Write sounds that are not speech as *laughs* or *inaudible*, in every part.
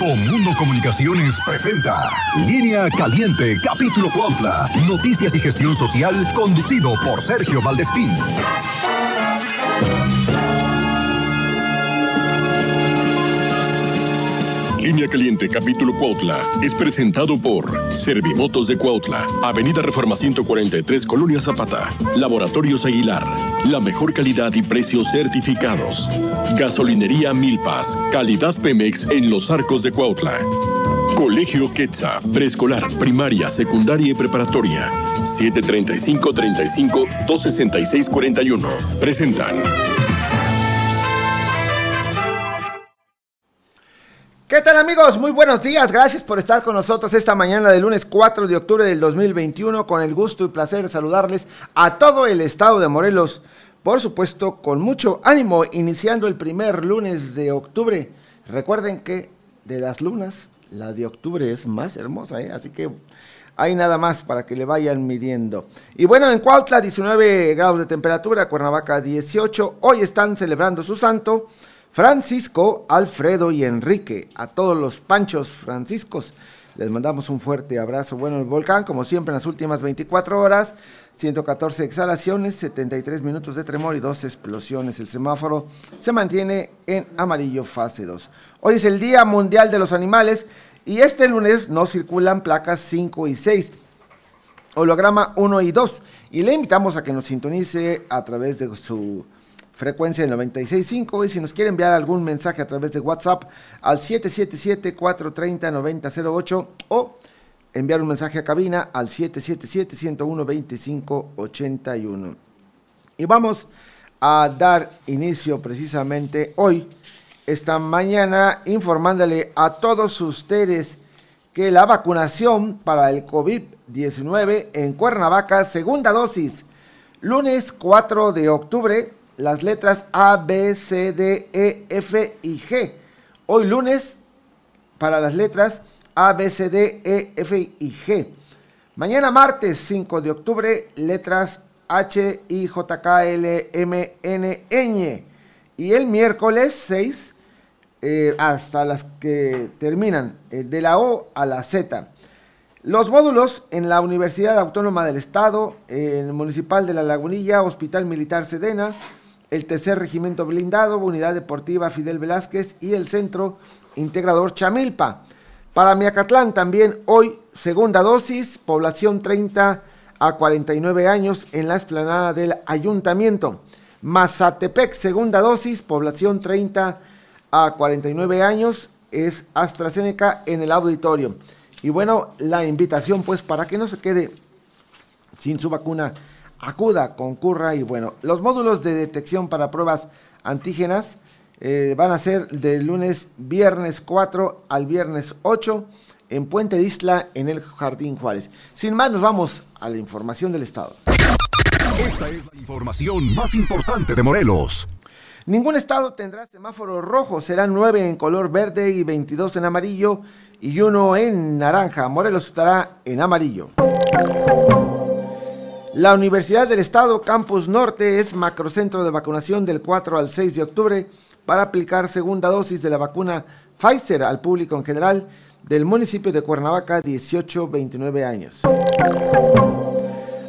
Grupo Mundo Comunicaciones presenta Línea Caliente, capítulo Cuautla. Noticias y gestión social, conducido por Sergio Valdespín. Línea Caliente, capítulo Cuautla, es presentado por Servimotos de Cuautla, Avenida Reforma 143, Colonia Zapata, Laboratorios Aguilar, la mejor calidad y precios certificados. Gasolinería Milpas, calidad Pemex en los arcos de Cuautla. Colegio Quetza, preescolar, primaria, secundaria y preparatoria. 735-35-266-41. Presentan. ¿Qué tal amigos? Muy buenos días. Gracias por estar con nosotros esta mañana del lunes 4 de octubre del 2021. Con el gusto y placer de saludarles a todo el estado de Morelos. Por supuesto, con mucho ánimo, iniciando el primer lunes de octubre. Recuerden que de las lunas, la de octubre es más hermosa, ¿eh? así que hay nada más para que le vayan midiendo. Y bueno, en Cuautla 19 grados de temperatura, Cuernavaca 18. Hoy están celebrando su santo. Francisco, Alfredo y Enrique, a todos los panchos franciscos. Les mandamos un fuerte abrazo. Bueno, el volcán, como siempre, en las últimas 24 horas, 114 exhalaciones, 73 minutos de tremor y dos explosiones. El semáforo se mantiene en amarillo fase 2. Hoy es el Día Mundial de los Animales y este lunes no circulan placas 5 y 6, holograma 1 y 2. Y le invitamos a que nos sintonice a través de su frecuencia del 96.5 y si nos quiere enviar algún mensaje a través de WhatsApp al 777-430-9008 o enviar un mensaje a cabina al 777-101-2581. Y vamos a dar inicio precisamente hoy, esta mañana, informándole a todos ustedes que la vacunación para el COVID-19 en Cuernavaca, segunda dosis, lunes 4 de octubre, las letras A, B, C, D, E, F y G. Hoy lunes para las letras A, B, C, D, E, F y G. Mañana martes 5 de octubre, letras H, I, J, K, L, M, N, Ñ. Y el miércoles 6 eh, hasta las que terminan, eh, de la O a la Z. Los módulos en la Universidad Autónoma del Estado, en el Municipal de La Lagunilla, Hospital Militar Sedena, el tercer regimiento blindado, Unidad Deportiva Fidel Velázquez y el Centro Integrador Chamilpa. Para Miacatlán también hoy segunda dosis, población 30 a 49 años en la explanada del ayuntamiento. Mazatepec, segunda dosis, población 30 a 49 años, es AstraZeneca en el auditorio. Y bueno, la invitación pues para que no se quede sin su vacuna acuda, concurra y bueno, los módulos de detección para pruebas antígenas eh, van a ser del lunes viernes 4 al viernes 8 en Puente de Isla en el Jardín Juárez. Sin más, nos vamos a la información del Estado. Esta es la información más importante de Morelos. Ningún estado tendrá semáforo rojo, serán nueve en color verde y 22 en amarillo y uno en naranja. Morelos estará en amarillo. La Universidad del Estado Campus Norte es macrocentro de vacunación del 4 al 6 de octubre para aplicar segunda dosis de la vacuna Pfizer al público en general del municipio de Cuernavaca 18-29 años.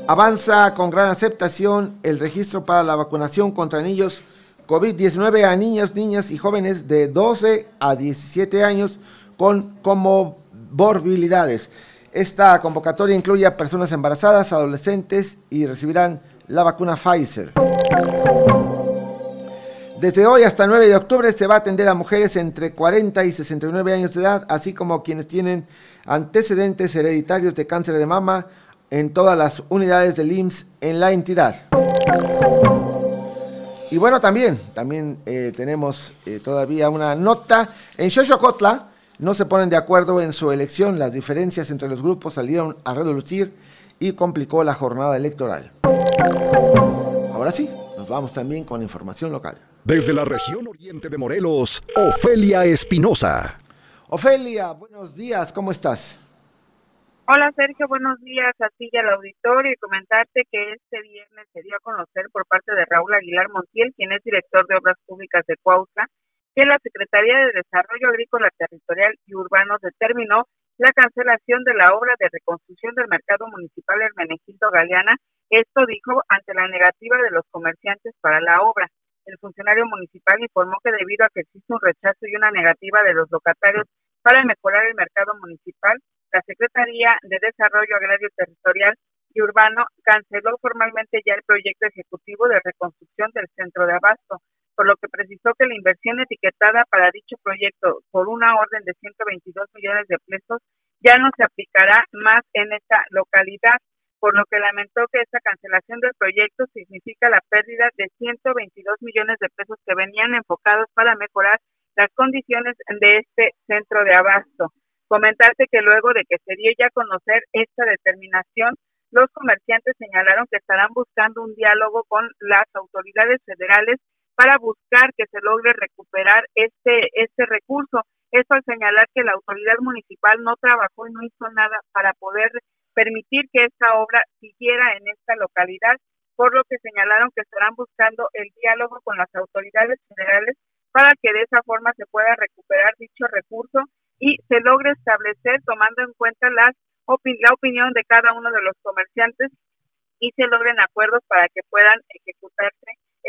Avanza con gran aceptación el registro para la vacunación contra niños COVID-19 a niños, niñas y jóvenes de 12 a 17 años con comorbilidades. Esta convocatoria incluye a personas embarazadas, adolescentes y recibirán la vacuna Pfizer. Desde hoy hasta el 9 de octubre se va a atender a mujeres entre 40 y 69 años de edad, así como quienes tienen antecedentes hereditarios de cáncer de mama en todas las unidades del IMSS en la entidad. Y bueno, también, también eh, tenemos eh, todavía una nota en Xochocotla, no se ponen de acuerdo en su elección. Las diferencias entre los grupos salieron a reducir y complicó la jornada electoral. Ahora sí, nos vamos también con información local. Desde la región oriente de Morelos, Ofelia Espinosa. Ofelia, buenos días, ¿cómo estás? Hola Sergio, buenos días a ti y al auditorio y comentarte que este viernes se dio a conocer por parte de Raúl Aguilar Montiel, quien es director de Obras Públicas de Cuautla, que la Secretaría de Desarrollo Agrícola Territorial y Urbano determinó la cancelación de la obra de reconstrucción del mercado municipal Hermenegildo Galeana. Esto dijo ante la negativa de los comerciantes para la obra. El funcionario municipal informó que debido a que existe un rechazo y una negativa de los locatarios para mejorar el mercado municipal, la Secretaría de Desarrollo Agrario Territorial y Urbano canceló formalmente ya el proyecto ejecutivo de reconstrucción del centro de abasto, por lo que precisó que la inversión etiquetada para dicho proyecto por una orden de 122 millones de pesos ya no se aplicará más en esta localidad, por lo que lamentó que esta cancelación del proyecto significa la pérdida de 122 millones de pesos que venían enfocados para mejorar las condiciones de este centro de abasto. Comentarte que luego de que se dio ya a conocer esta determinación, los comerciantes señalaron que estarán buscando un diálogo con las autoridades federales para buscar que se logre recuperar este, este recurso. Esto al señalar que la autoridad municipal no trabajó y no hizo nada para poder permitir que esta obra siguiera en esta localidad, por lo que señalaron que estarán buscando el diálogo con las autoridades federales para que de esa forma se pueda recuperar dicho recurso y se logre establecer tomando en cuenta las la opinión de cada uno de los comerciantes y se logren acuerdos para que puedan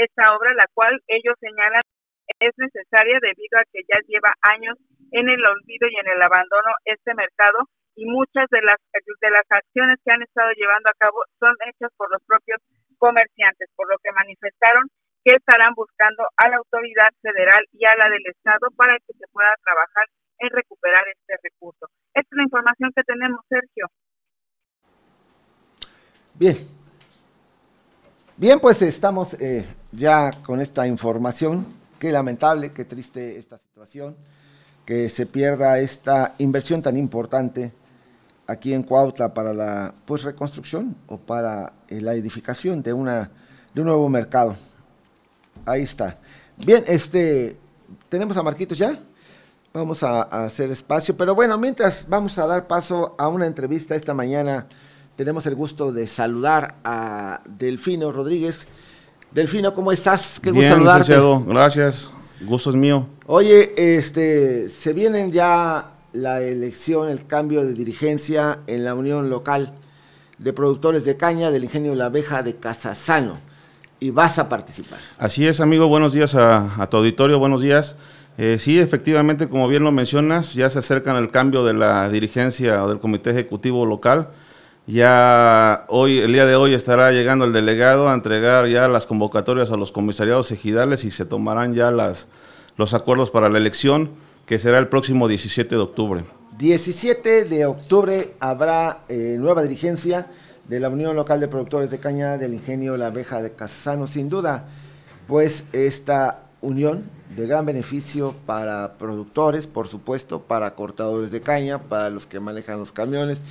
esta obra, la cual ellos señalan es necesaria debido a que ya lleva años en el olvido y en el abandono este mercado y muchas de las de las acciones que han estado llevando a cabo son hechas por los propios comerciantes, por lo que manifestaron que estarán buscando a la autoridad federal y a la del Estado para que se pueda trabajar en recuperar este recurso. Esta es la información que tenemos, Sergio. Bien. Bien, pues estamos eh, ya con esta información. Qué lamentable, qué triste esta situación, que se pierda esta inversión tan importante aquí en Cuautla para la pues reconstrucción o para eh, la edificación de una de un nuevo mercado. Ahí está. Bien, este tenemos a Marquitos ya. Vamos a, hacer espacio, pero bueno, mientras vamos a dar paso a una entrevista esta mañana, tenemos el gusto de saludar a Delfino Rodríguez. Delfino, ¿cómo estás? Qué gusto saludarte. Gracias, gusto es mío. Oye, este, se vienen ya la elección, el cambio de dirigencia en la Unión Local de Productores de Caña del Ingenio La Abeja de Casasano y vas a participar. Así es, amigo, buenos días a, a tu auditorio, buenos días. Eh, sí, efectivamente, como bien lo mencionas, ya se acercan el cambio de la dirigencia o del comité ejecutivo local. Ya hoy, el día de hoy estará llegando el delegado a entregar ya las convocatorias a los comisariados ejidales y se tomarán ya las, los acuerdos para la elección, que será el próximo 17 de octubre. 17 de octubre habrá eh, nueva dirigencia de la Unión Local de Productores de Caña del Ingenio La Abeja de Casano. Sin duda, pues esta unión de gran beneficio para productores, por supuesto, para cortadores de caña, para los que manejan los camiones.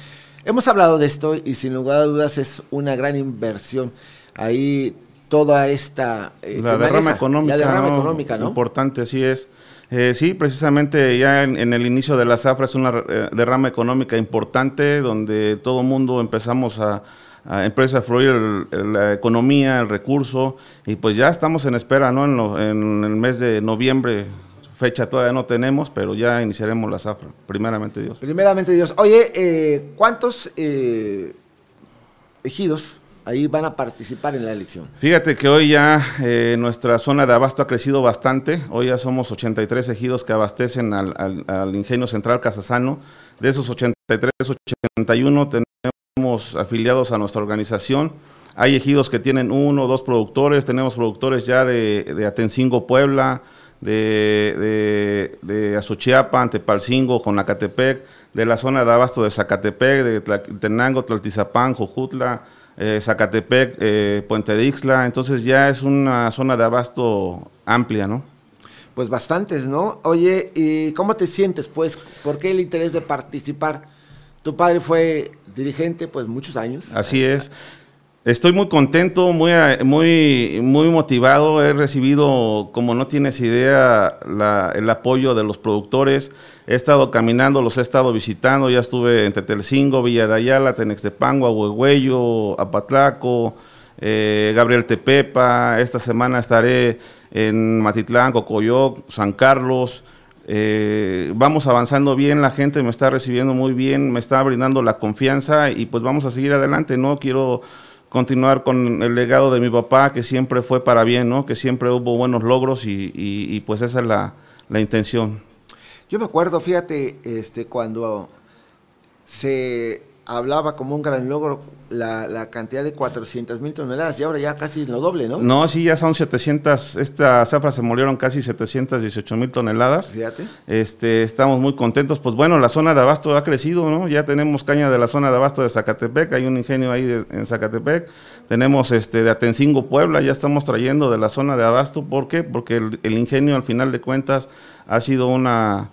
Hemos hablado de esto y sin lugar a dudas es una gran inversión. Ahí toda esta... Eh, la derrama económica, la derrama económica, ¿no? Importante, así es. Eh, sí, precisamente ya en, el inicio de la zafra es una eh, derrama económica importante donde todo el mundo empezamos a, empresa a fluir la economía, el recurso, y pues ya estamos en espera, ¿no? En, el mes de noviembre, fecha todavía no tenemos, pero ya iniciaremos la zafra, primeramente Dios. Primeramente Dios. Oye, eh, ¿cuántos eh, ejidos ahí van a participar en la elección? Fíjate que hoy ya eh, nuestra zona de abasto ha crecido bastante, hoy ya somos 83 ejidos que abastecen al, al Ingenio Central Casasano, de esos 83, 81 tenemos afiliados a nuestra organización. Hay ejidos que tienen uno o dos productores, tenemos productores ya de, de Atencingo, Puebla, de, de, de Azuchiapa, Antepalcingo, Conacatepec, de la zona de abasto de Zacatepec, de Tenango, Tlaltizapán, Jojutla, eh, Zacatepec, eh, Puente Dixla, entonces ya es una zona de abasto amplia, ¿no? Pues bastantes, ¿no? Oye, ¿y cómo te sientes, pues? ¿Por qué el interés de participar? Tu padre fue dirigente, pues muchos años. Así es. Estoy muy contento, muy, muy, muy motivado. He recibido, como no tienes idea, el apoyo de los productores. He estado caminando, los he estado visitando. Ya estuve en Tetelcingo, Villa de Ayala, Tenextepango, Ahuehuello, Apatlaco, eh, Gabriel Tepepa. Esta semana estaré en Matitlán, Cocoyoc, San Carlos. Eh, vamos avanzando bien, la gente me está recibiendo muy bien, me está brindando la confianza y pues vamos a seguir adelante, ¿no? Quiero continuar con el legado de mi papá, que siempre fue para bien, ¿no? Que siempre hubo buenos logros y, pues esa es la, la intención. Yo me acuerdo, fíjate, este, cuando se hablaba como un gran logro la, cantidad de 400 mil toneladas y ahora ya casi es lo doble, ¿no? No, sí, ya son 700, esta zafra se murieron casi 718 mil toneladas. Fíjate. Este, estamos muy contentos. Pues bueno, la zona de abasto ha crecido, ¿no? Ya tenemos caña de la zona de abasto de Zacatepec, hay un ingenio ahí en Zacatepec. Tenemos este de Atencingo, Puebla, ya estamos trayendo de la zona de abasto. ¿Por qué? Porque el, ingenio, al final de cuentas, ha sido una,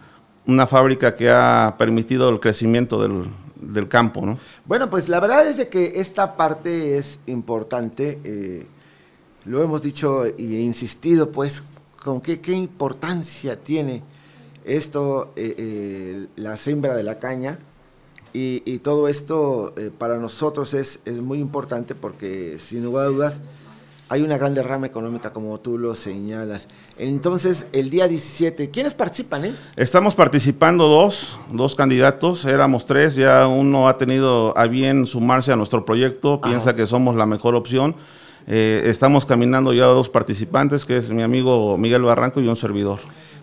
una fábrica que ha permitido el crecimiento del del campo, ¿no? Bueno, pues la verdad es que esta parte es importante, eh, lo hemos dicho e insistido, pues, con qué, qué importancia tiene esto, eh, eh, la siembra de la caña, y, y todo esto para nosotros es, es muy importante porque, sin lugar a dudas, hay una gran derrama económica, como tú lo señalas. Entonces, el día 17, ¿quiénes participan? Eh? Estamos participando dos, dos candidatos, éramos tres, ya uno ha tenido a bien sumarse a nuestro proyecto, piensa que somos la mejor opción. Eh, estamos caminando ya dos participantes, que es mi amigo Miguel Barranco y un servidor.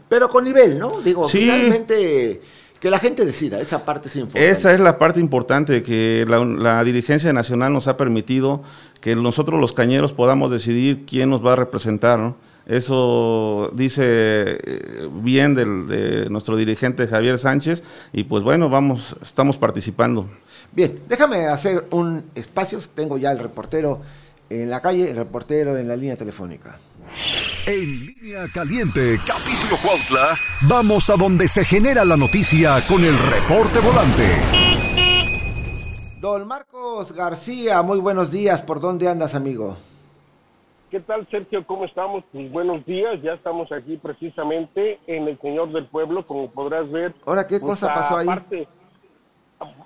Pero con nivel, ¿no? Digo, finalmente que la gente decida, esa parte es importante. Esa es la parte importante, que la, dirigencia nacional nos ha permitido que nosotros los cañeros podamos decidir quién nos va a representar, Eso dice eh, bien de nuestro dirigente Javier Sánchez y pues bueno, vamos, estamos participando. Bien, déjame hacer un espacio, tengo ya el reportero en la calle, el reportero en la línea telefónica. En línea caliente, capítulo Cuautla, vamos a donde se genera la noticia con el reporte volante. Don Marcos García, muy buenos días. ¿Por dónde andas, amigo? ¿Qué tal, Sergio? ¿Cómo estamos? Pues buenos días. Ya estamos aquí precisamente en el Señor del Pueblo, como podrás ver. Ahora, ¿qué cosa pues, pasó ahí? Aparte,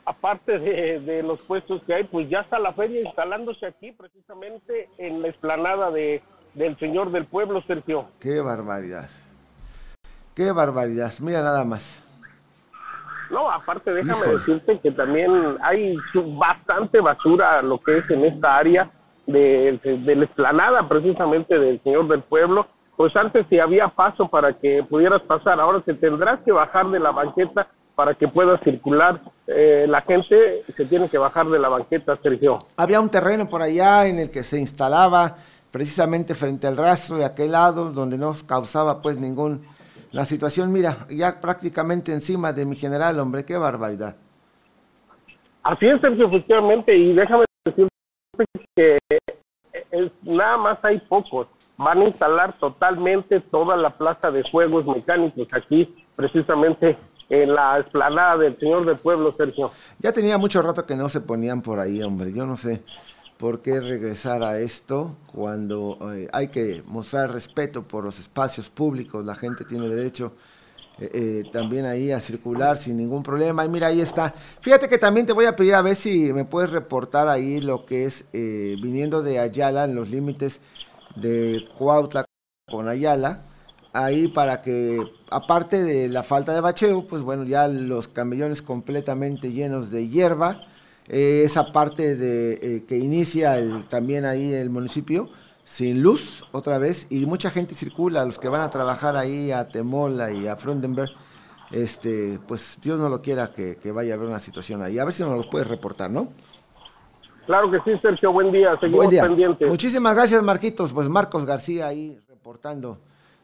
aparte de, de, los puestos que hay, pues ya está la feria instalándose aquí, precisamente en la explanada de del Señor del Pueblo, Sergio. Qué barbaridad. Qué barbaridad. Mira nada más. No, aparte déjame decirte que también hay bastante basura lo que es en esta área de, de, la explanada precisamente del Señor del Pueblo. Pues antes si había paso para que pudieras pasar, ahora te tendrás que bajar de la banqueta para que pueda circular. Eh, la gente se tiene que bajar de la banqueta, Sergio. Había un terreno por allá en el que se instalaba precisamente frente al rastro de aquel lado donde no causaba pues ningún la situación. Mira ya prácticamente encima de mi general hombre qué barbaridad. Así es Sergio efectivamente y déjame decir que nada más hay pocos. Van a instalar totalmente toda la plaza de juegos mecánicos aquí precisamente en la explanada del señor del pueblo Sergio. Ya tenía mucho rato que no se ponían por ahí hombre yo no sé ¿Por qué regresar a esto cuando eh, hay que mostrar respeto por los espacios públicos? La gente tiene derecho eh, eh, también ahí a circular sin ningún problema. Y mira, ahí está. Fíjate que también te voy a pedir a ver si me puedes reportar ahí lo que es viniendo de Ayala en los límites de Cuautla con Ayala. Ahí para que, aparte de la falta de bacheo, pues bueno, ya los camellones completamente llenos de hierba eh, esa parte de eh, que inicia el, también ahí el municipio sin luz otra vez y mucha gente circula, los que van a trabajar ahí a Temola y a Frondenberg, este, pues Dios no lo quiera que, vaya a haber una situación ahí. A ver si nos los puedes reportar, ¿no? Claro que sí, Sergio, buen día, seguimos pendientes. Muchísimas gracias, Marquitos. Pues Marcos García ahí reportando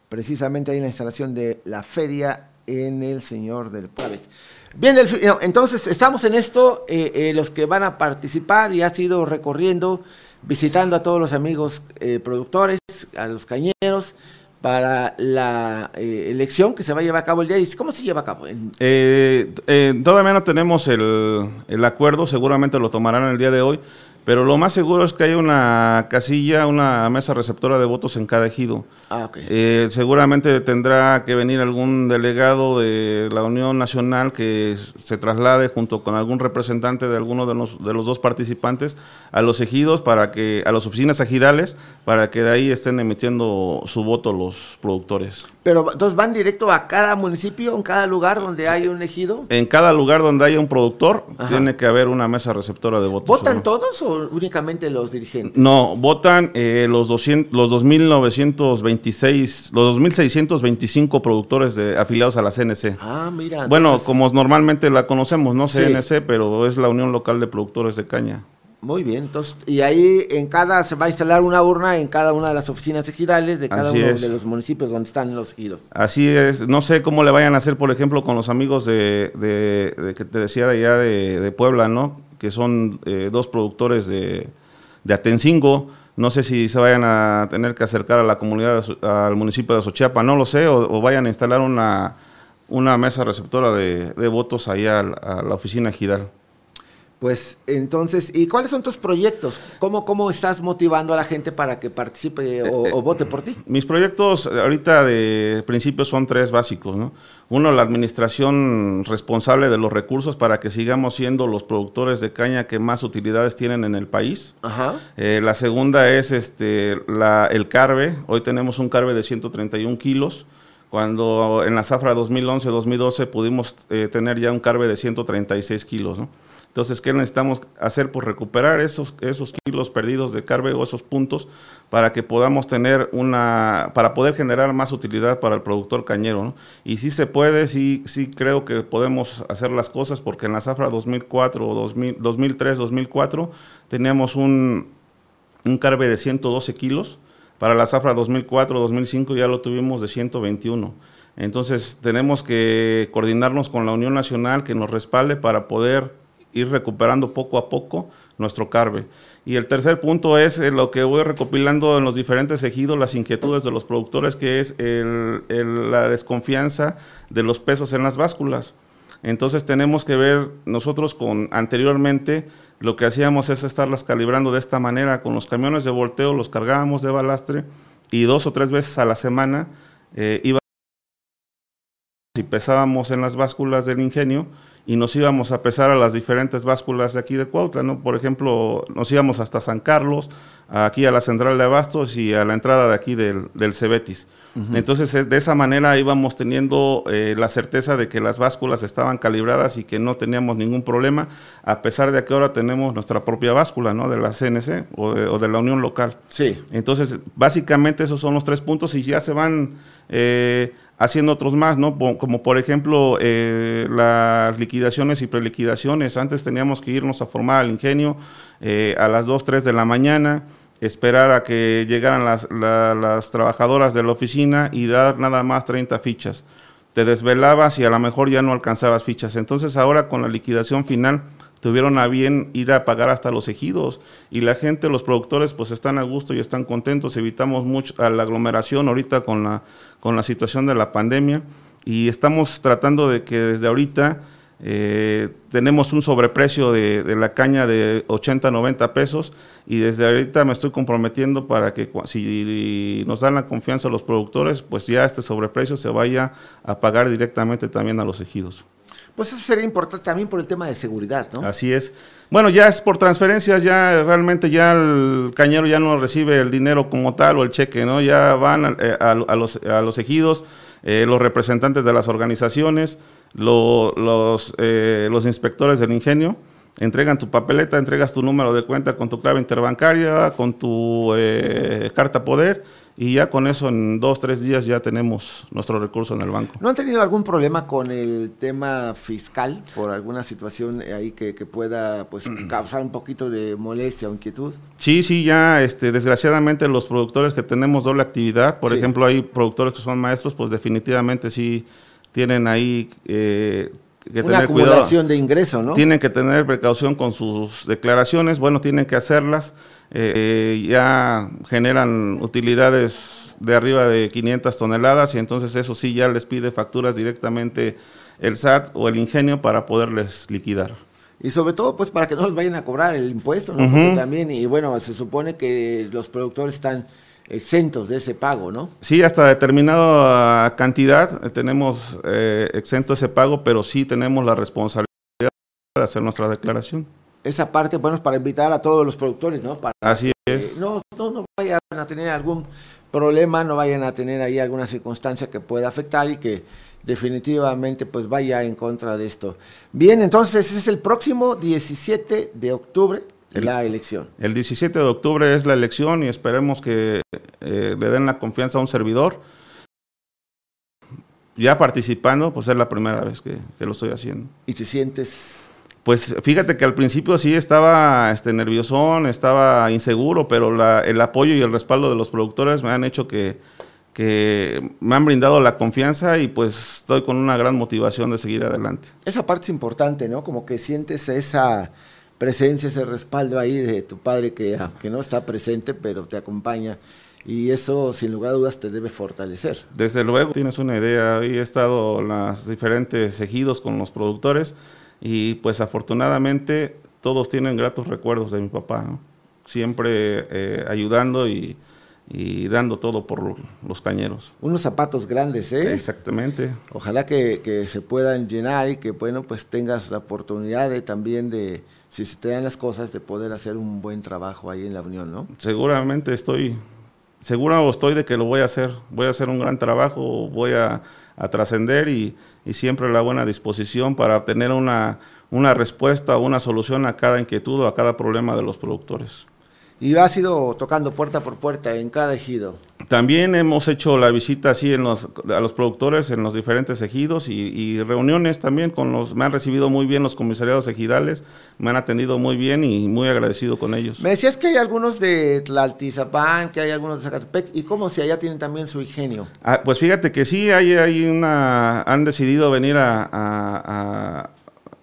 precisamente ahí en la instalación de la feria en el Señor del Juárez. Bien, entonces estamos en esto, eh, eh, los que van a participar y ha sido recorriendo, visitando a todos los amigos eh, productores, a los cañeros, para la elección que se va a llevar a cabo el día. ¿Cómo se lleva a cabo? todavía no tenemos el, el, acuerdo, seguramente lo tomarán el día de hoy, pero lo más seguro es que haya una casilla, una mesa receptora de votos en cada ejido. Ah, ok. Eh, seguramente tendrá que venir algún delegado de la Unión Nacional que se traslade junto con algún representante de alguno de los, de los dos participantes a los ejidos para que a las oficinas ejidales para que de ahí estén emitiendo su voto los productores. Pero entonces van directo a cada municipio, en cada lugar donde hay un ejido. En cada lugar donde haya un productor Ajá. tiene que haber una mesa receptora de votos. ¿Votan ¿no? todos o únicamente los dirigentes? No, votan eh, los 200, los 2.926, los 2.625 productores de, afiliados a la CNC. Ah, mira. bueno, entonces- como normalmente la conocemos, no Sí. CNC, pero es la Unión Local de Productores de Caña. Muy bien, entonces, y ahí en cada, se va a instalar una urna en cada una de las oficinas ejidales de cada Así uno es. de los municipios donde están los ejidos. Así es, no sé cómo le vayan a hacer, por ejemplo, con los amigos de, de- de que te decía de allá de, de Puebla, ¿no? Que son eh, dos productores de, de Atencingo. No sé si se vayan a tener que acercar a la comunidad, al municipio de Azochiapa, no lo sé, o, o vayan a instalar una, una mesa receptora de, de votos allá al- a la oficina ejidal. Pues entonces, ¿y cuáles son tus proyectos? ¿Cómo, cómo estás motivando a la gente para que participe o, Eh, o vote por ti? Mis proyectos eh, ahorita de principio son tres básicos, ¿no? Uno, la administración responsable de los recursos para que sigamos siendo los productores de caña que más utilidades tienen en el país. Ajá. Eh, la segunda es este, la- el carbe. Hoy tenemos un carbe de 131 kilos, cuando en la zafra 2011-2012 pudimos eh, tener ya un carbe de 136 kilos, ¿no? Entonces, ¿qué necesitamos hacer? Pues recuperar esos, esos kilos perdidos de carbe o esos puntos para que podamos tener una, para poder generar más utilidad para el productor cañero. Y sí se puede, sí, sí creo que podemos hacer las cosas porque en la zafra 2004 o 2000, 2003, 2004 teníamos un, un carbe de 112 kilos. Para la zafra 2004-2005 ya lo tuvimos de 121. Entonces tenemos que coordinarnos con la Unión Nacional que nos respalde para poder ir recuperando poco a poco nuestro carbe. Y el tercer punto es eh, lo que voy recopilando en los diferentes ejidos, las inquietudes de los productores, que es la desconfianza de los pesos en las básculas. Entonces tenemos que ver nosotros con anteriormente lo que hacíamos es estarlas calibrando de esta manera con los camiones de volteo los cargábamos de balastre y dos o tres veces a la semana eh, íbamos y pesábamos en las básculas del ingenio y nos íbamos a pesar a las diferentes básculas de aquí de Cuautla, ¿no? Por ejemplo, nos íbamos hasta San Carlos, aquí a la central de Abastos y a la entrada de aquí del, del Cebetis. Entonces, es- de esa manera íbamos teniendo eh, la certeza de que las básculas estaban calibradas y que no teníamos ningún problema, a pesar de que ahora tenemos nuestra propia báscula, ¿no? De la CNC o de, o de la Unión Local. Sí. Entonces, básicamente esos son los tres puntos y ya se van eh, haciendo otros más, ¿no? Como por ejemplo eh, las liquidaciones y preliquidaciones. Antes teníamos que irnos a formar al ingenio eh, a las 2, 3 de la mañana, esperar a que llegaran las, la- las trabajadoras de la oficina y dar nada más 30 fichas. Te desvelabas y a lo mejor ya no alcanzabas fichas. Entonces ahora con la liquidación final tuvieron a bien ir a pagar hasta los ejidos. Y la gente, los productores pues están a gusto y están contentos, evitamos mucho a la aglomeración ahorita con la, con la situación de la pandemia. Y estamos tratando de que desde ahorita eh, tenemos un sobreprecio de, de la caña de 80, 90 pesos. Y desde ahorita me estoy comprometiendo para que si nos dan la confianza los productores, pues ya este sobreprecio se vaya a pagar directamente también a los ejidos. Pues eso sería importante también por el tema de seguridad, ¿no? Así es. Bueno, ya es por transferencias, ya realmente ya el cañero ya no recibe el dinero como tal o el cheque, ¿no? Ya van eh, a, los, a los ejidos, eh, los representantes de las organizaciones, eh, los inspectores del ingenio, entregan tu papeleta, entregas tu número de cuenta con tu clave interbancaria, con tu carta poder y ya con eso en dos, tres días ya tenemos nuestro recurso en el banco. ¿No han tenido algún problema con el tema fiscal por alguna situación ahí que, que pueda pues *clears throat* causar un poquito de molestia o inquietud? Sí, sí, ya, este, desgraciadamente los productores que tenemos doble actividad, por Sí. ejemplo, hay productores que son maestros, pues definitivamente sí tienen ahí eh, que Una tener cuidado. acumulación de ingreso, ¿no? Tienen que tener precaución con sus declaraciones, bueno, tienen que hacerlas, eh, ya generan utilidades de arriba de 500 toneladas y entonces eso sí ya les pide facturas directamente el SAT o el ingenio para poderles liquidar. y sobre todo pues para que no les vayan a cobrar el impuesto, ¿no? También, y bueno, se supone que los productores están exentos de ese pago, ¿no? Sí, hasta determinada cantidad tenemos eh, exento ese pago, pero sí tenemos la responsabilidad de hacer nuestra declaración. Esa parte, bueno, es para invitar a todos los productores, ¿no? Para Así que es. no, no, no vayan a tener algún problema, no vayan a tener ahí alguna circunstancia que pueda afectar y que definitivamente pues vaya en contra de esto. Bien, entonces es el próximo 17 de octubre la elección. El 17 de octubre es la elección y esperemos que eh, le den la confianza a un servidor. Ya participando, pues es la primera vez que, que lo estoy haciendo. ¿Y te sientes pues fíjate que al principio sí estaba este, nerviosón, estaba inseguro, pero la, el apoyo y el respaldo de los productores me han hecho que, que me han brindado la confianza y pues estoy con una gran motivación de seguir adelante. Esa parte es importante, ¿no? Como que sientes esa presencia, ese respaldo ahí de tu padre que, que no está presente, pero te acompaña. Y eso, sin lugar a dudas, te debe fortalecer. Desde luego, tienes una idea. He estado en los diferentes ejidos con los productores y pues afortunadamente todos tienen gratos recuerdos de mi papá, ¿no? siempre eh, ayudando y, y, dando todo por los cañeros. Unos zapatos grandes, ¿eh? Exactamente. Ojalá que, que, se puedan llenar y que, bueno, pues tengas la oportunidad de, también de, si se te dan las cosas, de poder hacer un buen trabajo ahí en la Unión, ¿no? Seguramente estoy, seguro estoy de que lo voy a hacer. Voy a hacer un gran trabajo, voy a, a trascender y, y, siempre la buena disposición para obtener una, una respuesta o una solución a cada inquietud o a cada problema de los productores. Y has ido tocando puerta por puerta en cada ejido. También hemos hecho la visita así en los, a los productores en los diferentes ejidos y, y, reuniones también con los, me han recibido muy bien los comisariados ejidales, me han atendido muy bien y muy agradecido con ellos. Me decías que hay algunos de Tlaltizapán, que hay algunos de Zacatepec, y cómo si allá tienen también su ingenio. Ah, pues fíjate que sí, hay, hay una, han decidido venir a, a,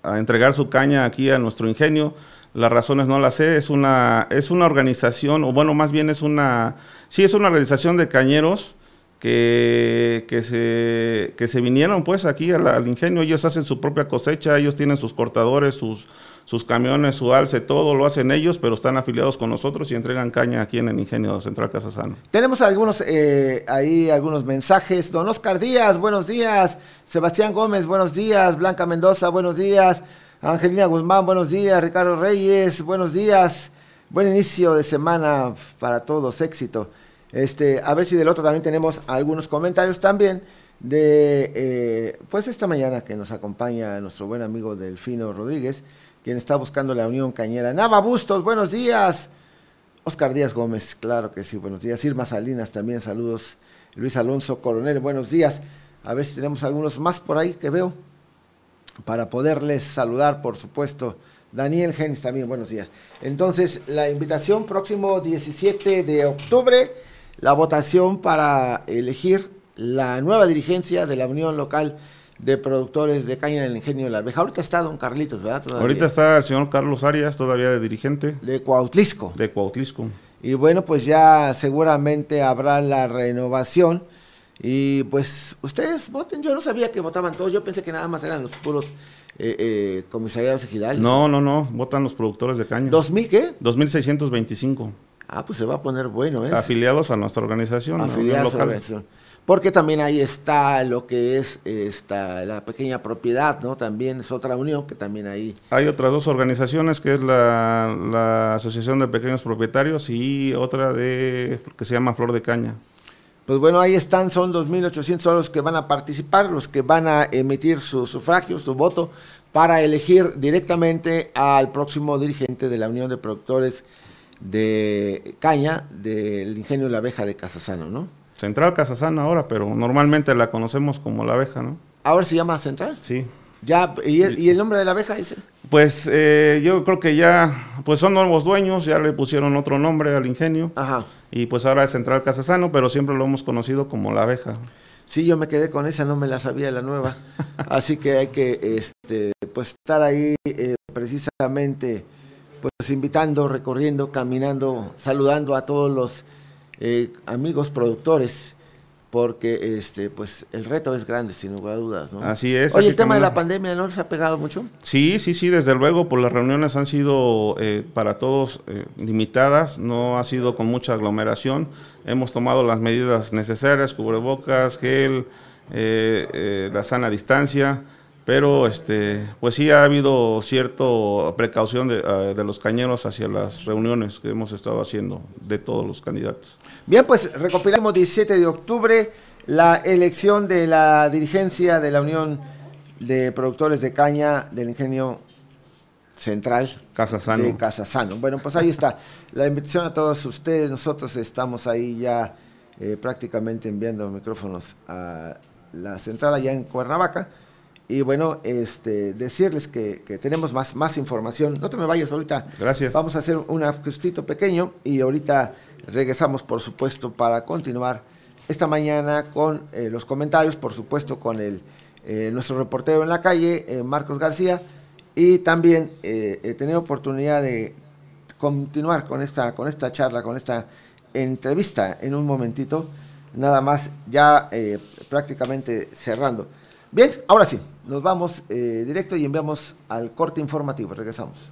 a, a entregar su caña aquí a nuestro ingenio las razones no las sé, es una, es una organización, o bueno, más bien es una, sí, es una organización de cañeros que, que, se, que se vinieron pues aquí al, ingenio, ellos hacen su propia cosecha, ellos tienen sus cortadores, sus, sus camiones, su alce, todo lo hacen ellos, pero están afiliados con nosotros y entregan caña aquí en el ingenio Central Casasano. Tenemos algunos, eh, ahí algunos mensajes, don Oscar Díaz, buenos días, Sebastián Gómez, buenos días, Blanca Mendoza, buenos días, Angelina Guzmán, buenos días. Ricardo Reyes, buenos días. Buen inicio de semana para todos, éxito. Este, a ver si del otro también tenemos algunos comentarios también de, eh, pues esta mañana que nos acompaña nuestro buen amigo Delfino Rodríguez, quien está buscando la Unión Cañera. Nava Bustos, buenos días. Oscar Díaz Gómez, claro que sí, buenos días. Irma Salinas también, saludos. Luis Alonso Coronel, buenos días. A ver si tenemos algunos más por ahí que veo para poderles saludar, por supuesto. Daniel Genis también, buenos días. Entonces, la invitación próximo 17 de octubre, la votación para elegir la nueva dirigencia de la Unión Local de Productores de Caña del Ingenio de la Abeja. Ahorita está don Carlitos, ¿verdad? Todavía. Ahorita está el señor Carlos Arias, todavía de dirigente. De Cuautlisco. De Cuautlisco. Y bueno, pues ya seguramente habrá la renovación y pues ustedes voten, yo no sabía que votaban todos, yo pensé que nada más eran los puros eh, eh, comisariados ejidales. No, no, no, votan los productores de caña. ¿2000 qué? 2625. Ah, pues se va a poner bueno, ¿eh? Afiliados a nuestra organización. Afiliados a la organización. Porque también ahí está lo que es esta, la pequeña propiedad, ¿no? También es otra unión que también ahí. Hay otras dos organizaciones, que es la, la Asociación de Pequeños Propietarios y otra de que se llama Flor de Caña. Pues bueno, ahí están, son 2.800 los que van a participar, los que van a emitir su sufragio, su voto, para elegir directamente al próximo dirigente de la Unión de Productores de Caña del Ingenio la Abeja de Casasano, ¿no? Central Casasano ahora, pero normalmente la conocemos como la abeja, ¿no? ¿Ahora se llama Central? Sí. Ya, ¿y, y el nombre de la abeja ese? Pues eh, yo creo que ya, pues son nuevos dueños, ya le pusieron otro nombre al ingenio. Ajá. Y pues ahora es Central Casasano, pero siempre lo hemos conocido como la abeja. Sí, yo me quedé con esa, no me la sabía la nueva. *laughs* Así que hay que este, pues estar ahí eh, precisamente pues invitando, recorriendo, caminando, saludando a todos los eh, amigos productores porque este pues el reto es grande sin lugar a dudas ¿no? Así es. oye el tema de la pandemia no les ha pegado mucho Sí, sí, sí, desde luego, pues las reuniones han sido eh, para todos eh, limitadas, no ha sido con mucha aglomeración. Hemos tomado las medidas necesarias, cubrebocas, gel, eh, eh, la sana distancia, pero este, pues sí ha habido cierta precaución de, eh, de los cañeros hacia las reuniones que hemos estado haciendo de todos los candidatos. Bien, pues recopilamos 17 de octubre la elección de la dirigencia de la Unión de Productores de Caña del Ingenio Central Casa Sano. de Casasano. Bueno, pues ahí está la invitación a todos ustedes. Nosotros estamos ahí ya eh, prácticamente enviando micrófonos a la central allá en Cuernavaca. Y bueno, este, decirles que, que tenemos más, más información. No te me vayas ahorita. Gracias. Vamos a hacer un ajustito pequeño y ahorita regresamos, por supuesto, para continuar esta mañana con eh, los comentarios, por supuesto, con el, eh, nuestro reportero en la calle, eh, Marcos García, y también eh, he tenido oportunidad de continuar con esta, con esta charla, con esta entrevista en un momentito, nada más ya prácticamente cerrando. Bien, ahora sí, nos vamos eh, directo y enviamos al corte informativo. Regresamos.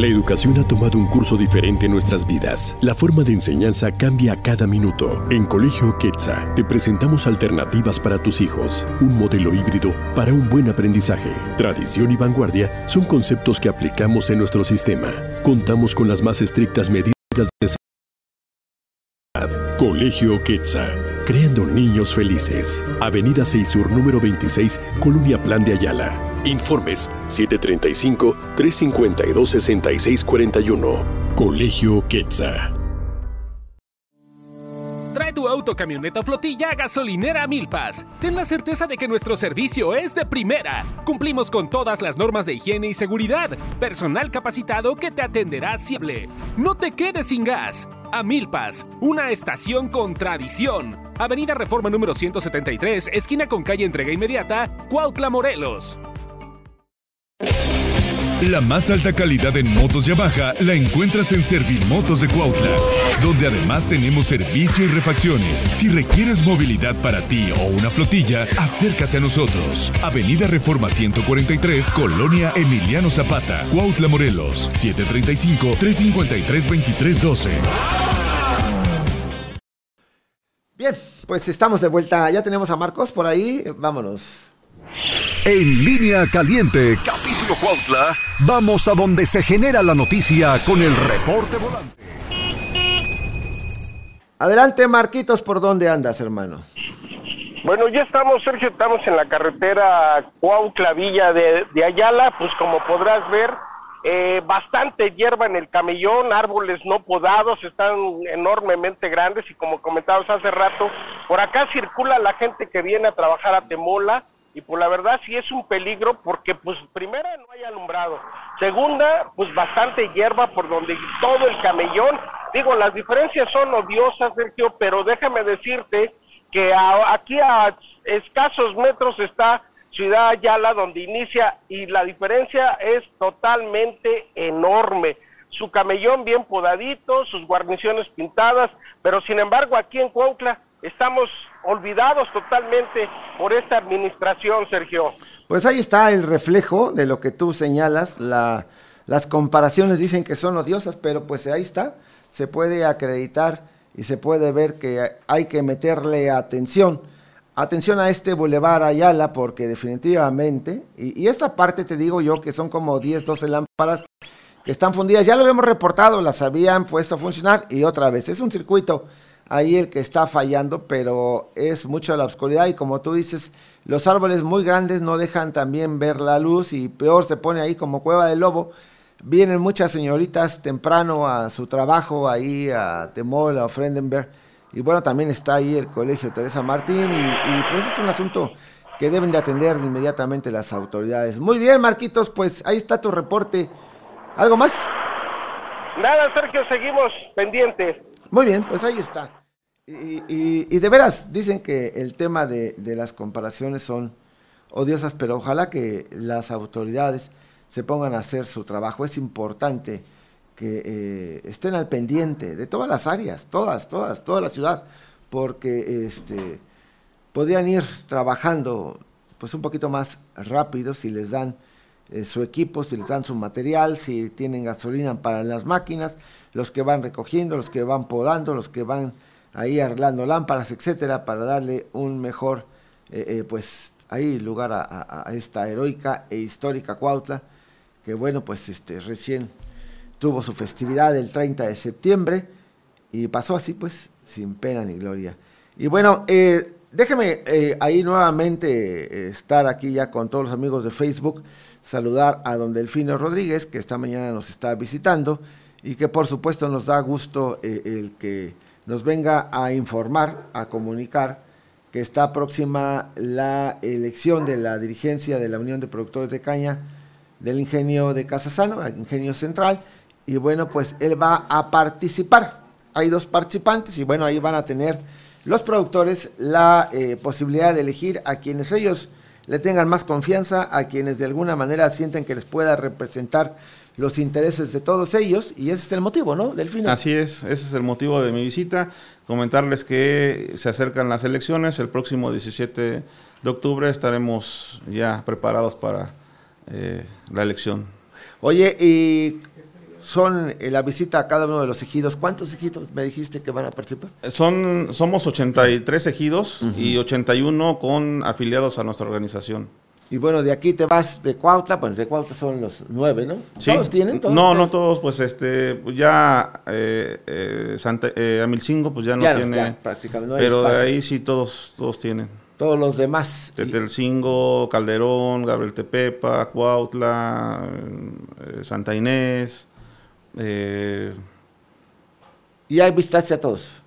La educación ha tomado un curso diferente en nuestras vidas. La forma de enseñanza cambia a cada minuto. En Colegio Quetzal te presentamos alternativas para tus hijos, un modelo híbrido para un buen aprendizaje. Tradición y vanguardia son conceptos que aplicamos en nuestro sistema. Contamos con las más estrictas medidas de seguridad. Colegio Quetzal, creando niños felices. Avenida 6 Sur número 26, Colonia Plan de Ayala. Informes 735-352-6641. Colegio Quetzal. Trae tu auto, camioneta o flotilla a Gasolinera Milpas. Ten la certeza de que nuestro servicio es de primera. Cumplimos con todas las normas de higiene y seguridad. Personal capacitado que te atenderá siempre. No te quedes sin gas. A Milpas, una estación con tradición. Avenida Reforma número 173, esquina con calle Entrega Inmediata, Cuautla, Morelos. La más alta calidad en motos Yamaha la encuentras en Servimotos de Cuautla, donde además tenemos servicio y refacciones. Si requieres movilidad para ti o una flotilla, acércate a nosotros. Avenida Reforma 143, Colonia Emiliano Zapata, Cuautla, Morelos, 735-353-2312. Bien, pues estamos de vuelta. Ya tenemos a Marcos por ahí. Vámonos. En línea caliente, capítulo Cuautla, vamos a donde se genera la noticia con el reporte volante. Adelante, Marquitos, ¿por dónde andas, hermano? Bueno, ya estamos, Sergio, estamos en la carretera Cuautla Villa de, de Ayala, pues como podrás ver, eh, bastante hierba en el camellón, árboles no podados, están enormemente grandes. Y como comentabas hace rato, por acá circula la gente que viene a trabajar a Temola y pues la verdad sí es un peligro porque pues primera no hay alumbrado, segunda pues bastante hierba por donde todo el camellón, digo las diferencias son odiosas Sergio, pero déjame decirte que a- aquí a escasos metros está Ciudad Ayala donde inicia y la diferencia es totalmente enorme. Su camellón bien podadito, sus guarniciones pintadas, pero sin embargo aquí en Cuautla estamos olvidados totalmente por esta administración, Sergio. Pues ahí está el reflejo de lo que tú señalas. La, las comparaciones dicen que son odiosas, pero pues ahí está. Se puede acreditar y se puede ver que hay que meterle atención. Atención a este Boulevard Ayala, porque definitivamente, y, y esta parte te digo yo que son como 10, 12 lámparas que están fundidas. Ya lo habíamos reportado, las habían puesto a funcionar y otra vez. Es un circuito ahí el que está fallando, pero es mucho la oscuridad y como tú dices, los árboles muy grandes no dejan también ver la luz y peor se pone ahí como cueva de lobo. Vienen muchas señoritas temprano a su trabajo ahí a Temol, a Frendenberg Y bueno, también está ahí el Colegio Teresa Martín y, pues es un asunto que deben de atender inmediatamente las autoridades. Muy bien, Marquitos, pues ahí está tu reporte. ¿Algo más? Nada, Sergio, seguimos pendientes. Muy bien, pues ahí está. Y, de veras, dicen que el tema de, de, las comparaciones son odiosas, pero ojalá que las autoridades se pongan a hacer su trabajo. Es importante que eh, estén al pendiente de todas las áreas, todas, todas, toda la ciudad, porque este, podrían ir trabajando pues un poquito más rápido si les dan eh, su equipo, si les dan su material, si tienen gasolina para las máquinas, los que van recogiendo, los que van podando, los que van ahí arreglando lámparas, etcétera, para darle un mejor, eh, pues ahí lugar a, esta heroica e histórica Cuautla, que bueno, pues este recién tuvo su festividad el 30 de septiembre y pasó así pues sin pena ni gloria. Y bueno, eh, déjeme eh, ahí nuevamente eh, estar aquí ya con todos los amigos de Facebook, saludar a don Delfino Rodríguez, que esta mañana nos está visitando y que por supuesto nos da gusto el que nos venga a informar, a comunicar que está próxima la elección de la dirigencia de la Unión de Productores de Caña del Ingenio de Casasano, el Ingenio Central, y bueno, pues él va a participar. Hay dos participantes y bueno, ahí van a tener los productores la eh, posibilidad de elegir a quienes ellos le tengan más confianza, a quienes de alguna manera sienten que les pueda representar los intereses de todos ellos y ese es el motivo, ¿no? Delfino. Así es, ese es el motivo de mi visita. Comentarles que se acercan las elecciones, el próximo 17 de octubre estaremos ya preparados para eh, la elección. Oye, y son eh, la visita a cada uno de los ejidos. ¿Cuántos ejidos me dijiste que van a participar? Son, somos 83 ejidos y 81 con afiliados a nuestra organización. Y bueno, de aquí te vas de Cuautla, bueno, de Cuautla son los nueve, ¿no? ¿Todos tienen? ¿Todos no, no todos, pues este, pues ya eh, eh, eh, Amilcingo, pues ya no tiene. prácticamente no hay Pero de ahí sí todos, todos tienen. Todos los demás. Tetelcingo, Calderón, Gabriel Tepepa, Cuautla, Santa Inés, eh, ¿Y ahí visitaste a todos?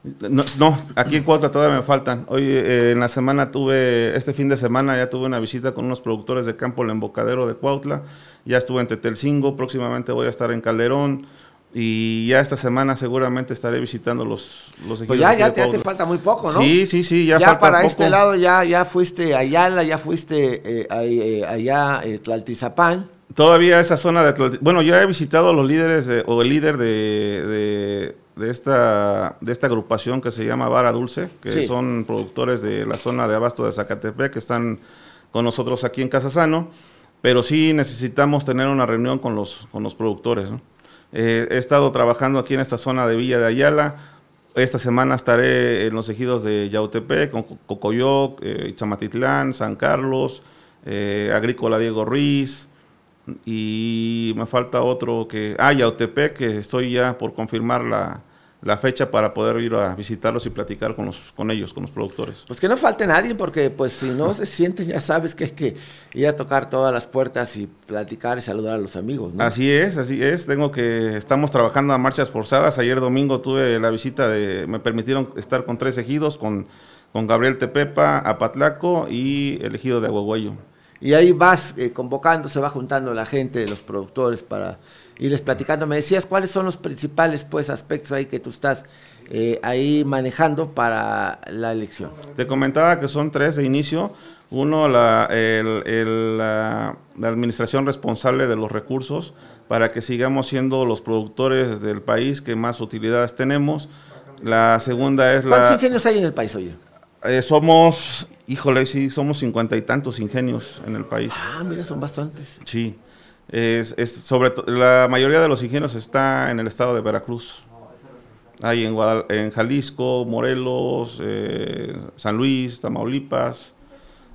No, aquí en Cuautla todavía me faltan. Hoy eh, en la semana tuve, este fin de semana ya tuve una visita con unos productores de campo, el embocadero de Cuautla. Ya estuve en Tetelcingo, próximamente voy a estar en Calderón. Y ya esta semana seguramente estaré visitando los, los Pues ya, ya, te falta muy poco, ¿no? Sí, sí, sí, ya, ya para este lado ya, ya fuiste a Ayala, ya fuiste eh, allá, Tlaltizapán. Todavía esa zona de Bueno, yo he visitado a los líderes o el líder de, de, esta, de esta agrupación que se llama Vara Dulce, que son productores de la zona de Abasto de Zacatepec, que están con nosotros aquí en Casasano, pero sí necesitamos tener una reunión con los, con los productores. Eh, he estado trabajando aquí en esta zona de Villa de Ayala. Esta semana estaré en los ejidos de Yautepec, con Cocoyoc, eh, Chamatitlán, San Carlos, eh, Agrícola Diego Ruiz, y me falta otro que, ah, Yautepec, que estoy ya por confirmar la, fecha para poder ir a visitarlos y platicar con, los, con ellos, con los productores. Pues que no falte nadie, porque pues si no se sienten, ya sabes que hay que ir a tocar todas las puertas y platicar y saludar a los amigos. Así es, así es. Tengo que, estamos trabajando a marchas forzadas. Ayer domingo tuve la visita de, me permitieron estar con tres ejidos, con, con Gabriel Tepepa, Apatlaco y el ejido de Aguaguayo. Y ahí vas eh, convocando, se va juntando la gente, los productores para irles platicando. Me decías cuáles son los principales pues aspectos ahí que tú estás eh, ahí manejando para la elección. Te comentaba que son tres de inicio. Uno, la, la, administración responsable de los recursos para que sigamos siendo los productores del país que más utilidades tenemos. La segunda es la... ¿Cuántos ingenios hay en el país, oye? Eh, somos Híjole, sí, somos cincuenta y tantos ingenios en el país. Ah, mira, son bastantes. Sí. Es, sobre la mayoría de los ingenios está en el estado de Veracruz. Hay en, en Jalisco, Morelos, eh, San Luis, Tamaulipas.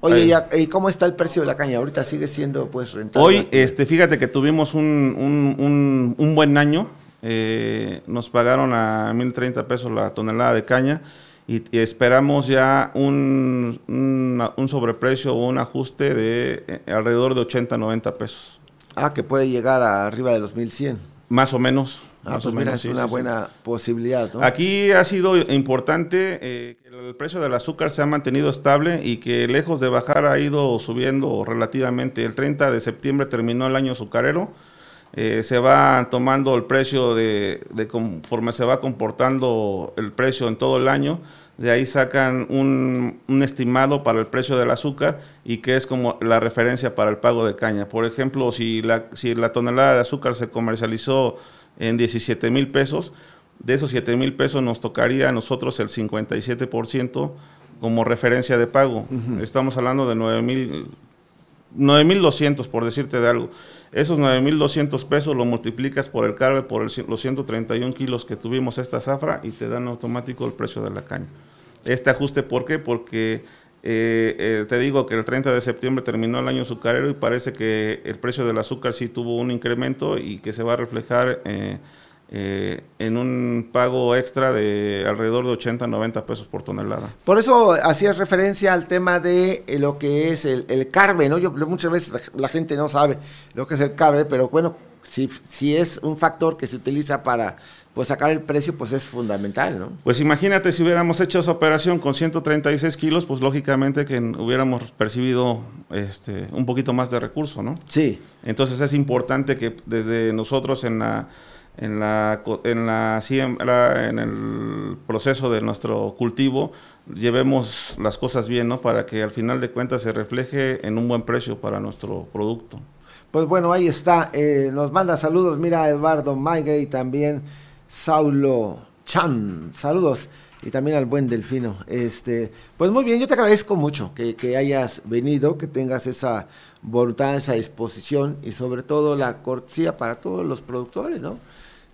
Oye, ¿y cómo está el precio de la caña? Ahorita sigue siendo pues rentable. Hoy, este, fíjate que tuvimos un, un, buen año. Eh, nos pagaron a 1.030 pesos la tonelada de caña y, esperamos ya un, un, sobreprecio o un ajuste de eh, alrededor de 80, 90 pesos. Ah, que puede llegar a arriba de los 1100. Más o menos. Ah, pues mira, es una buena posibilidad. ¿no? Aquí ha sido importante eh, que el precio del azúcar se ha mantenido estable y que lejos de bajar ha ido subiendo relativamente. El 30 de septiembre terminó el año azucarero. Eh, se va tomando el precio de, de, conforme se va comportando el precio en todo el año. De ahí sacan un, un, estimado para el precio del azúcar y que es como la referencia para el pago de caña. Por ejemplo, si la, si la tonelada de azúcar se comercializó en 17 mil pesos. De esos 7 mil pesos nos tocaría a nosotros el 57% como referencia de pago. Estamos hablando de 9 mil 9.200 por decirte de algo. Esos 9.200 pesos lo multiplicas por el carbe, por el, los 131 kilos que tuvimos esta zafra y te dan automático el precio de la caña. Este ajuste, ¿por qué? Porque eh, eh, te digo que el 30 de septiembre terminó el año azucarero y parece que el precio del azúcar sí tuvo un incremento y que se va a reflejar eh, en un pago extra de alrededor de 80, 90 pesos por tonelada. Por eso hacías referencia al tema de lo que es el, el, carbe, ¿no? Yo, muchas veces la gente no sabe lo que es el carbe, pero bueno, si es un factor que se utiliza para pues sacar el precio pues es fundamental, ¿no? Pues imagínate si hubiéramos hecho esa operación con 136 kilos, pues lógicamente que hubiéramos percibido este, un poquito más de recurso, ¿no? Sí. Entonces es importante que desde nosotros en la en la en la siembra, en el proceso de nuestro cultivo llevemos las cosas bien, ¿no? Para que al final de cuentas se refleje en un buen precio para nuestro producto. Pues bueno, ahí está. Eh, nos manda saludos, mira Eduardo Maigre y también Saulo Chan. Saludos. Y también al buen Delfino. Este, pues muy bien, yo te agradezco mucho que, que hayas venido, que tengas esa voluntad, esa disposición y sobre todo la cortesía para todos los productores, ¿no?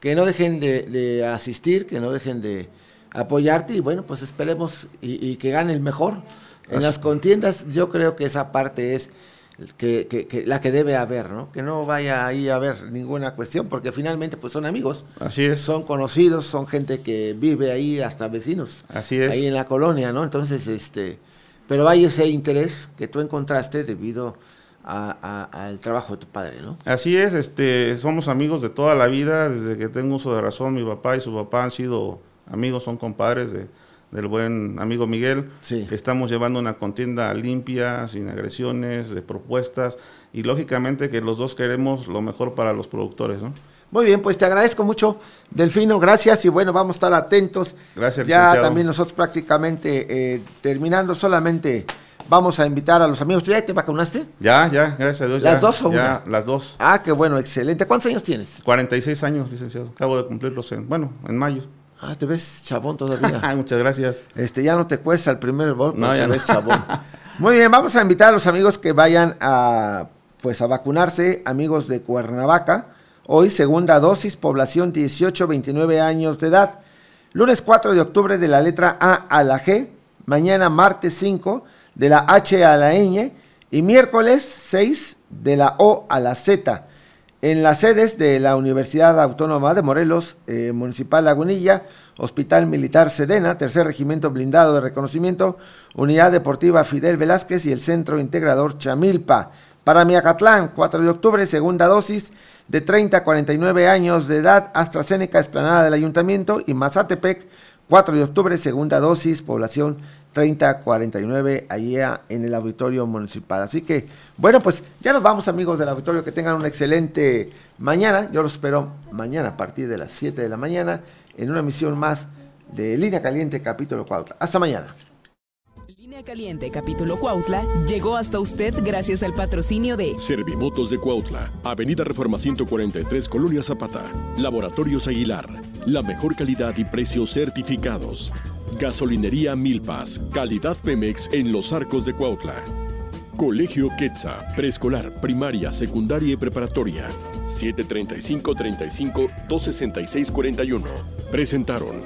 Que no dejen de, de asistir, que no dejen de apoyarte y bueno, pues esperemos y, y que gane el mejor. En Así. las contiendas yo creo que esa parte es que, que, que, la que debe haber, ¿no? Que no vaya ahí a haber ninguna cuestión, porque finalmente pues son amigos. Así es. Son conocidos, son gente que vive ahí, hasta vecinos. Así es. Ahí en la colonia, ¿no? Entonces, este, pero hay ese interés que tú encontraste debido al trabajo de tu padre, ¿no? Así es, este, somos amigos de toda la vida, desde que tengo uso de razón, mi papá y su papá han sido amigos, son compadres de, del buen amigo Miguel, sí. que estamos llevando una contienda limpia, sin agresiones, de propuestas, y lógicamente que los dos queremos lo mejor para los productores, ¿no? Muy bien, pues te agradezco mucho, Delfino, gracias y bueno, vamos a estar atentos. Gracias, Ya licenciado. también nosotros prácticamente eh, terminando, solamente vamos a invitar a los amigos. ¿Tú ya te vacunaste? Ya, ya, gracias a Dios. ¿Las ya, dos o ya, una? las dos. Ah, qué bueno, excelente. ¿Cuántos años tienes? 46 años, licenciado. Acabo de cumplirlos en, bueno, en mayo. Ah, te ves chabón todavía. *laughs* Muchas gracias. Este, ya no te cuesta el primer gol, No, ya te ves chabón. *laughs* Muy bien, vamos a invitar a los amigos que vayan a, pues, a vacunarse, amigos de Cuernavaca. Hoy, segunda dosis, población 18-29 años de edad. Lunes 4 de octubre de la letra A a la G. Mañana, martes 5, de la H a la Ñ. Y miércoles 6, de la O a la Z. En las sedes de la Universidad Autónoma de Morelos, eh, Municipal Lagunilla, Hospital Militar Sedena, Tercer Regimiento Blindado de Reconocimiento, Unidad Deportiva Fidel Velázquez y el Centro Integrador Chamilpa. Para Miacatlán, 4 de octubre, segunda dosis, de 30 a 49 años de edad, AstraZeneca, Esplanada del Ayuntamiento y Mazatepec, 4 de octubre, segunda dosis, población 30 a 49, allá en el auditorio municipal. Así que, bueno, pues ya nos vamos amigos del auditorio, que tengan una excelente mañana. Yo los espero mañana a partir de las 7 de la mañana en una emisión más de Línea Caliente, capítulo 4. Hasta mañana. Línea Caliente, capítulo Cuautla, llegó hasta usted gracias al patrocinio de Servimotos de Cuautla, Avenida Reforma 143, Colonia Zapata, Laboratorios Aguilar, la mejor calidad y precios certificados. Gasolinería Milpas, calidad Pemex en los arcos de Cuautla. Colegio Quetza, preescolar, primaria, secundaria y preparatoria. 735-35-266-41. Presentaron.